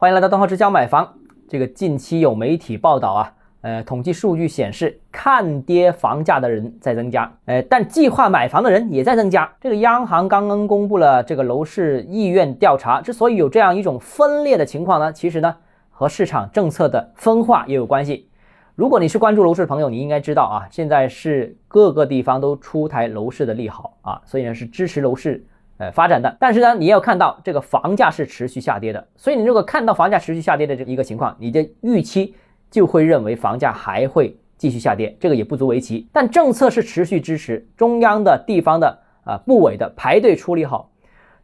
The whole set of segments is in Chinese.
欢迎来到东浩之家买房。这个近期有媒体报道啊，呃，统计数据显示，看跌房价的人在增加，呃，但计划买房的人也在增加。这个央行刚刚公布了这个楼市意愿调查，之所以有这样一种分裂的情况呢，其实呢和市场政策的分化也有关系。如果你是关注楼市的朋友，你应该知道啊，现在是各个地方都出台楼市的利好啊，所以呢是支持楼市。呃，发展的，但是呢，你要看到这个房价是持续下跌的，所以你如果看到房价持续下跌的这一个情况，你的预期就会认为房价还会继续下跌，这个也不足为奇。但政策是持续支持，中央的、地方的啊部委的排队处理好，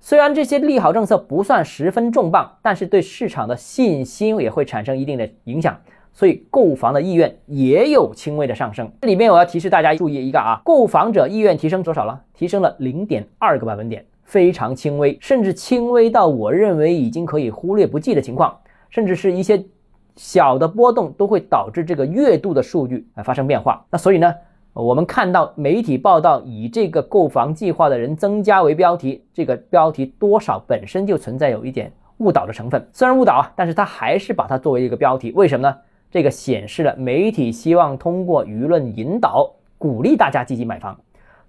虽然这些利好政策不算十分重磅，但是对市场的信心也会产生一定的影响，所以购房的意愿也有轻微的上升。这里面我要提示大家注意一个啊，购房者意愿提升多少了？提升了零点二个百分点。非常轻微，甚至轻微到我认为已经可以忽略不计的情况，甚至是一些小的波动都会导致这个月度的数据啊发生变化。那所以呢，我们看到媒体报道以这个购房计划的人增加为标题，这个标题多少本身就存在有一点误导的成分。虽然误导啊，但是他还是把它作为一个标题。为什么呢？这个显示了媒体希望通过舆论引导，鼓励大家积极买房。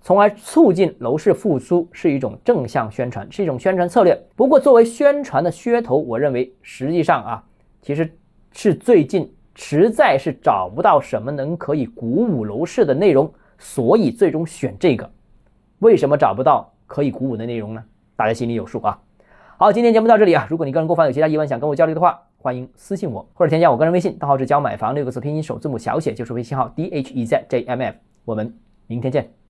从而促进楼市复苏是一种正向宣传，是一种宣传策略。不过，作为宣传的噱头，我认为实际上啊，其实是最近实在是找不到什么能可以鼓舞楼市的内容，所以最终选这个。为什么找不到可以鼓舞的内容呢？大家心里有数啊。好，今天节目到这里啊。如果你个人购房有其他疑问想跟我交流的话，欢迎私信我或者添加我个人微信，账号是教买房六个字拼音首字母小写就是微信号 d h e z j m f。我们明天见。